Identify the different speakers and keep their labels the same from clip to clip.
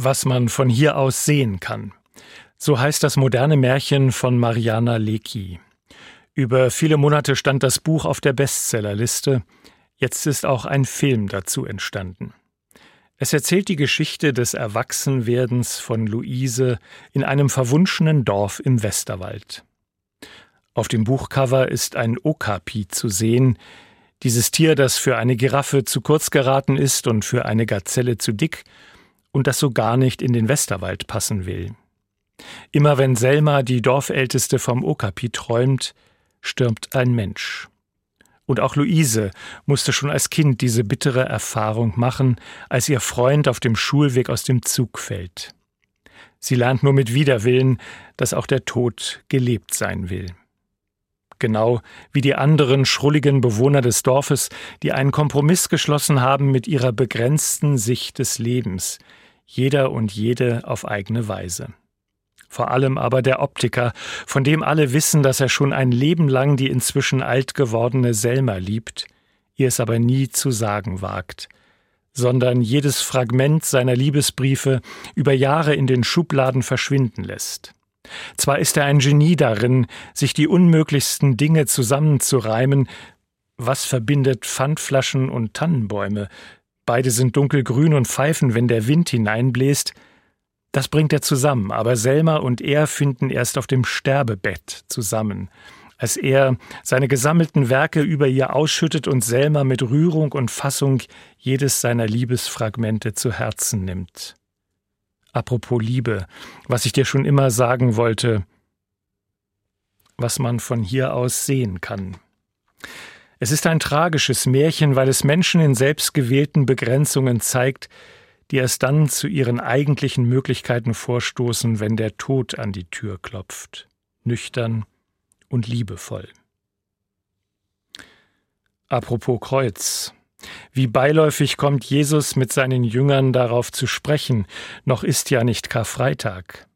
Speaker 1: Was man von hier aus sehen kann. So heißt das moderne Märchen von Mariana Lecki. Über viele Monate stand das Buch auf der Bestsellerliste. Jetzt ist auch ein Film dazu entstanden. Es erzählt die Geschichte des Erwachsenwerdens von Luise in einem verwunschenen Dorf im Westerwald. Auf dem Buchcover ist ein Okapi zu sehen, dieses Tier, das für eine Giraffe zu kurz geraten ist und für eine Gazelle zu dick und das so gar nicht in den Westerwald passen will. Immer wenn Selma, die Dorfälteste vom Okapi, träumt, stürmt ein Mensch. Und auch Luise musste schon als Kind diese bittere Erfahrung machen, als ihr Freund auf dem Schulweg aus dem Zug fällt. Sie lernt nur mit Widerwillen, dass auch der Tod gelebt sein will. Genau wie die anderen schrulligen Bewohner des Dorfes, die einen Kompromiss geschlossen haben mit ihrer begrenzten Sicht des Lebens, jeder und jede auf eigene Weise. Vor allem aber der Optiker, von dem alle wissen, dass er schon ein Leben lang die inzwischen alt gewordene Selma liebt, ihr es aber nie zu sagen wagt, sondern jedes Fragment seiner Liebesbriefe über Jahre in den Schubladen verschwinden lässt. Zwar ist er ein Genie darin, sich die unmöglichsten Dinge zusammenzureimen, was verbindet Pfandflaschen und Tannenbäume, Beide sind dunkelgrün und pfeifen, wenn der Wind hineinbläst. Das bringt er zusammen, aber Selma und er finden erst auf dem Sterbebett zusammen, als er seine gesammelten Werke über ihr ausschüttet und Selma mit Rührung und Fassung jedes seiner Liebesfragmente zu Herzen nimmt. Apropos Liebe, was ich dir schon immer sagen wollte, was man von hier aus sehen kann. Es ist ein tragisches Märchen, weil es Menschen in selbstgewählten Begrenzungen zeigt, die erst dann zu ihren eigentlichen Möglichkeiten vorstoßen, wenn der Tod an die Tür klopft, nüchtern und liebevoll. Apropos Kreuz. Wie beiläufig kommt Jesus mit seinen Jüngern darauf zu sprechen, noch ist ja nicht Karfreitag.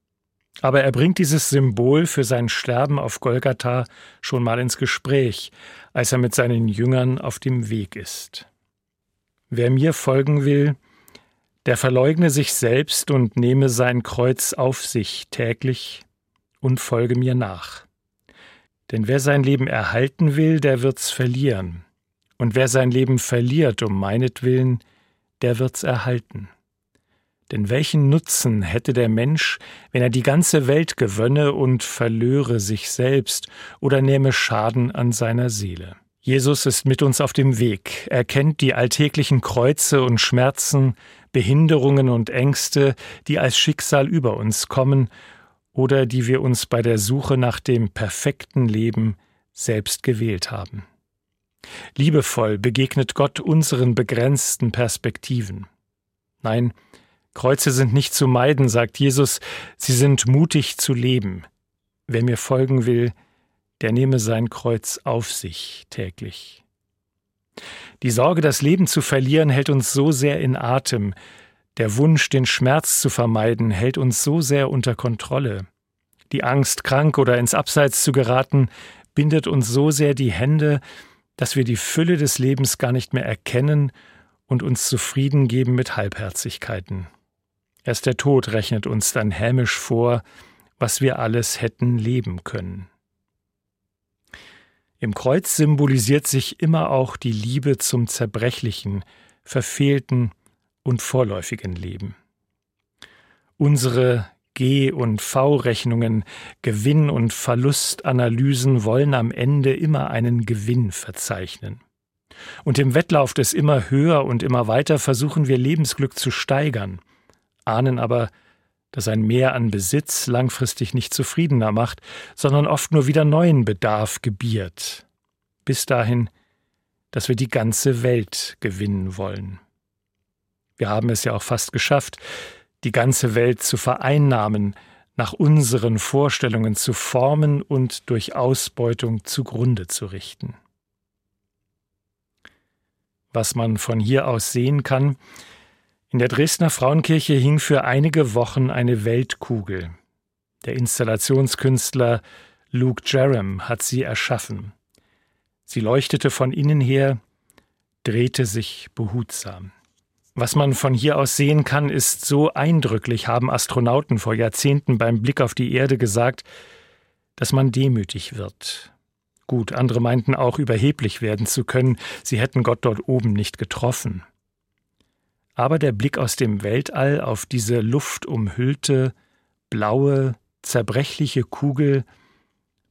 Speaker 1: Aber er bringt dieses Symbol für sein Sterben auf Golgatha schon mal ins Gespräch, als er mit seinen Jüngern auf dem Weg ist. Wer mir folgen will, der verleugne sich selbst und nehme sein Kreuz auf sich täglich und folge mir nach. Denn wer sein Leben erhalten will, der wird's verlieren. Und wer sein Leben verliert um meinetwillen, der wird's erhalten. Denn welchen Nutzen hätte der Mensch, wenn er die ganze Welt gewönne und verlöre sich selbst oder nehme Schaden an seiner Seele? Jesus ist mit uns auf dem Weg. Er kennt die alltäglichen Kreuze und Schmerzen, Behinderungen und Ängste, die als Schicksal über uns kommen oder die wir uns bei der Suche nach dem perfekten Leben selbst gewählt haben. Liebevoll begegnet Gott unseren begrenzten Perspektiven. Nein, Kreuze sind nicht zu meiden, sagt Jesus, sie sind mutig zu leben. Wer mir folgen will, der nehme sein Kreuz auf sich täglich. Die Sorge, das Leben zu verlieren, hält uns so sehr in Atem, der Wunsch, den Schmerz zu vermeiden, hält uns so sehr unter Kontrolle. Die Angst, krank oder ins Abseits zu geraten, bindet uns so sehr die Hände, dass wir die Fülle des Lebens gar nicht mehr erkennen und uns zufrieden geben mit Halbherzigkeiten. Erst der Tod rechnet uns dann hämisch vor, was wir alles hätten leben können. Im Kreuz symbolisiert sich immer auch die Liebe zum zerbrechlichen, verfehlten und vorläufigen Leben. Unsere G- und V-Rechnungen, Gewinn- und Verlustanalysen wollen am Ende immer einen Gewinn verzeichnen. Und im Wettlauf des immer höher und immer weiter versuchen wir Lebensglück zu steigern – ahnen aber, dass ein Mehr an Besitz langfristig nicht zufriedener macht, sondern oft nur wieder neuen Bedarf gebiert. Bis dahin, dass wir die ganze Welt gewinnen wollen. Wir haben es ja auch fast geschafft, die ganze Welt zu vereinnahmen, nach unseren Vorstellungen zu formen und durch Ausbeutung zugrunde zu richten. Was man von hier aus sehen kann, in der Dresdner Frauenkirche hing für einige Wochen eine Weltkugel. Der Installationskünstler Luke Jerem hat sie erschaffen. Sie leuchtete von innen her, drehte sich behutsam. Was man von hier aus sehen kann, ist so eindrücklich, haben Astronauten vor Jahrzehnten beim Blick auf die Erde gesagt, dass man demütig wird. Gut, andere meinten auch überheblich werden zu können, sie hätten Gott dort oben nicht getroffen. Aber der Blick aus dem Weltall auf diese luftumhüllte, blaue, zerbrechliche Kugel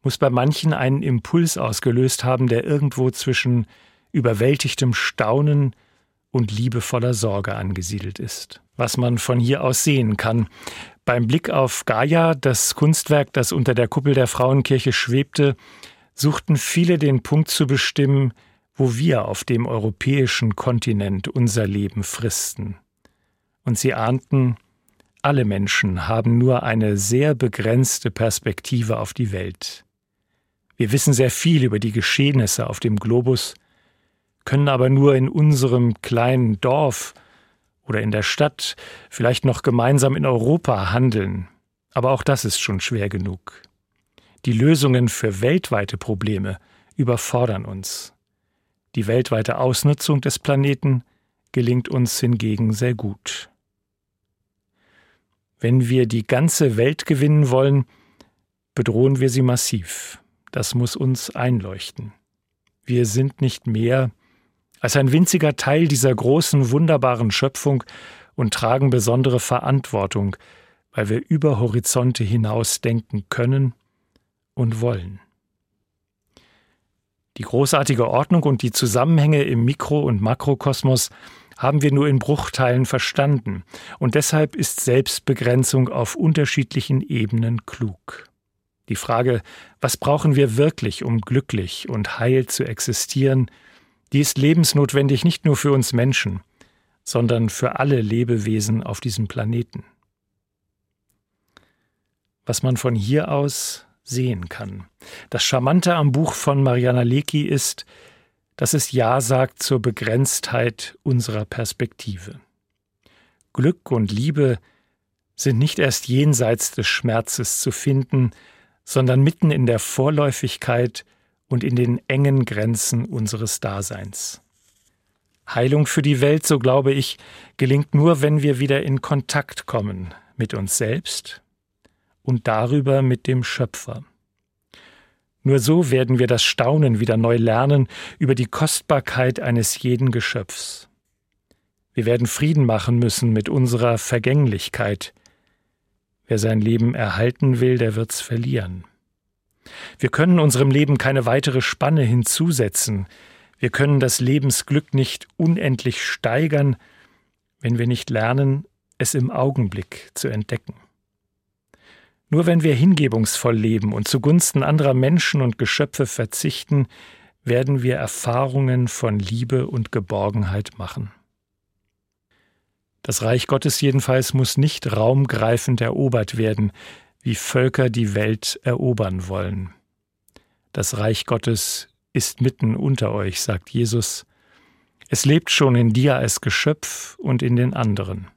Speaker 1: muss bei manchen einen Impuls ausgelöst haben, der irgendwo zwischen überwältigtem Staunen und liebevoller Sorge angesiedelt ist. Was man von hier aus sehen kann. Beim Blick auf Gaia, das Kunstwerk, das unter der Kuppel der Frauenkirche schwebte, suchten viele den Punkt zu bestimmen, wo wir auf dem europäischen Kontinent unser Leben fristen. Und sie ahnten, alle Menschen haben nur eine sehr begrenzte Perspektive auf die Welt. Wir wissen sehr viel über die Geschehnisse auf dem Globus, können aber nur in unserem kleinen Dorf oder in der Stadt, vielleicht noch gemeinsam in Europa handeln. Aber auch das ist schon schwer genug. Die Lösungen für weltweite Probleme überfordern uns. Die weltweite Ausnutzung des Planeten gelingt uns hingegen sehr gut. Wenn wir die ganze Welt gewinnen wollen, bedrohen wir sie massiv. Das muss uns einleuchten. Wir sind nicht mehr als ein winziger Teil dieser großen, wunderbaren Schöpfung und tragen besondere Verantwortung, weil wir über Horizonte hinaus denken können und wollen. Die großartige Ordnung und die Zusammenhänge im Mikro- und Makrokosmos haben wir nur in Bruchteilen verstanden, und deshalb ist Selbstbegrenzung auf unterschiedlichen Ebenen klug. Die Frage, was brauchen wir wirklich, um glücklich und heil zu existieren, die ist lebensnotwendig nicht nur für uns Menschen, sondern für alle Lebewesen auf diesem Planeten. Was man von hier aus sehen kann. Das Charmante am Buch von Mariana Lecki ist, dass es Ja sagt zur Begrenztheit unserer Perspektive. Glück und Liebe sind nicht erst jenseits des Schmerzes zu finden, sondern mitten in der Vorläufigkeit und in den engen Grenzen unseres Daseins. Heilung für die Welt, so glaube ich, gelingt nur, wenn wir wieder in Kontakt kommen mit uns selbst und darüber mit dem Schöpfer. Nur so werden wir das Staunen wieder neu lernen über die Kostbarkeit eines jeden Geschöpfs. Wir werden Frieden machen müssen mit unserer Vergänglichkeit. Wer sein Leben erhalten will, der wird's verlieren. Wir können unserem Leben keine weitere Spanne hinzusetzen. Wir können das Lebensglück nicht unendlich steigern, wenn wir nicht lernen, es im Augenblick zu entdecken. Nur wenn wir hingebungsvoll leben und zugunsten anderer Menschen und Geschöpfe verzichten, werden wir Erfahrungen von Liebe und Geborgenheit machen. Das Reich Gottes jedenfalls muss nicht raumgreifend erobert werden, wie Völker die Welt erobern wollen. Das Reich Gottes ist mitten unter euch, sagt Jesus. Es lebt schon in dir als Geschöpf und in den anderen.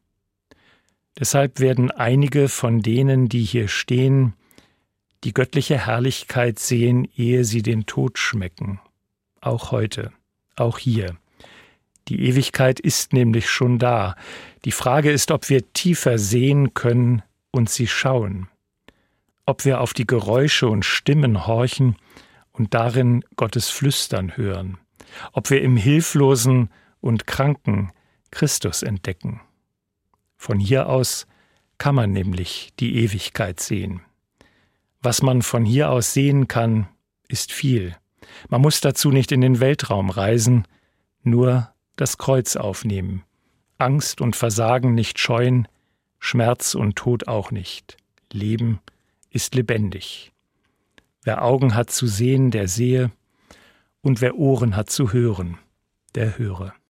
Speaker 1: Deshalb werden einige von denen, die hier stehen, die göttliche Herrlichkeit sehen, ehe sie den Tod schmecken. Auch heute, auch hier. Die Ewigkeit ist nämlich schon da. Die Frage ist, ob wir tiefer sehen können und sie schauen. Ob wir auf die Geräusche und Stimmen horchen und darin Gottes Flüstern hören. Ob wir im Hilflosen und Kranken Christus entdecken. Von hier aus kann man nämlich die Ewigkeit sehen. Was man von hier aus sehen kann, ist viel. Man muss dazu nicht in den Weltraum reisen, nur das Kreuz aufnehmen, Angst und Versagen nicht scheuen, Schmerz und Tod auch nicht. Leben ist lebendig. Wer Augen hat zu sehen, der sehe, und wer Ohren hat zu hören, der höre.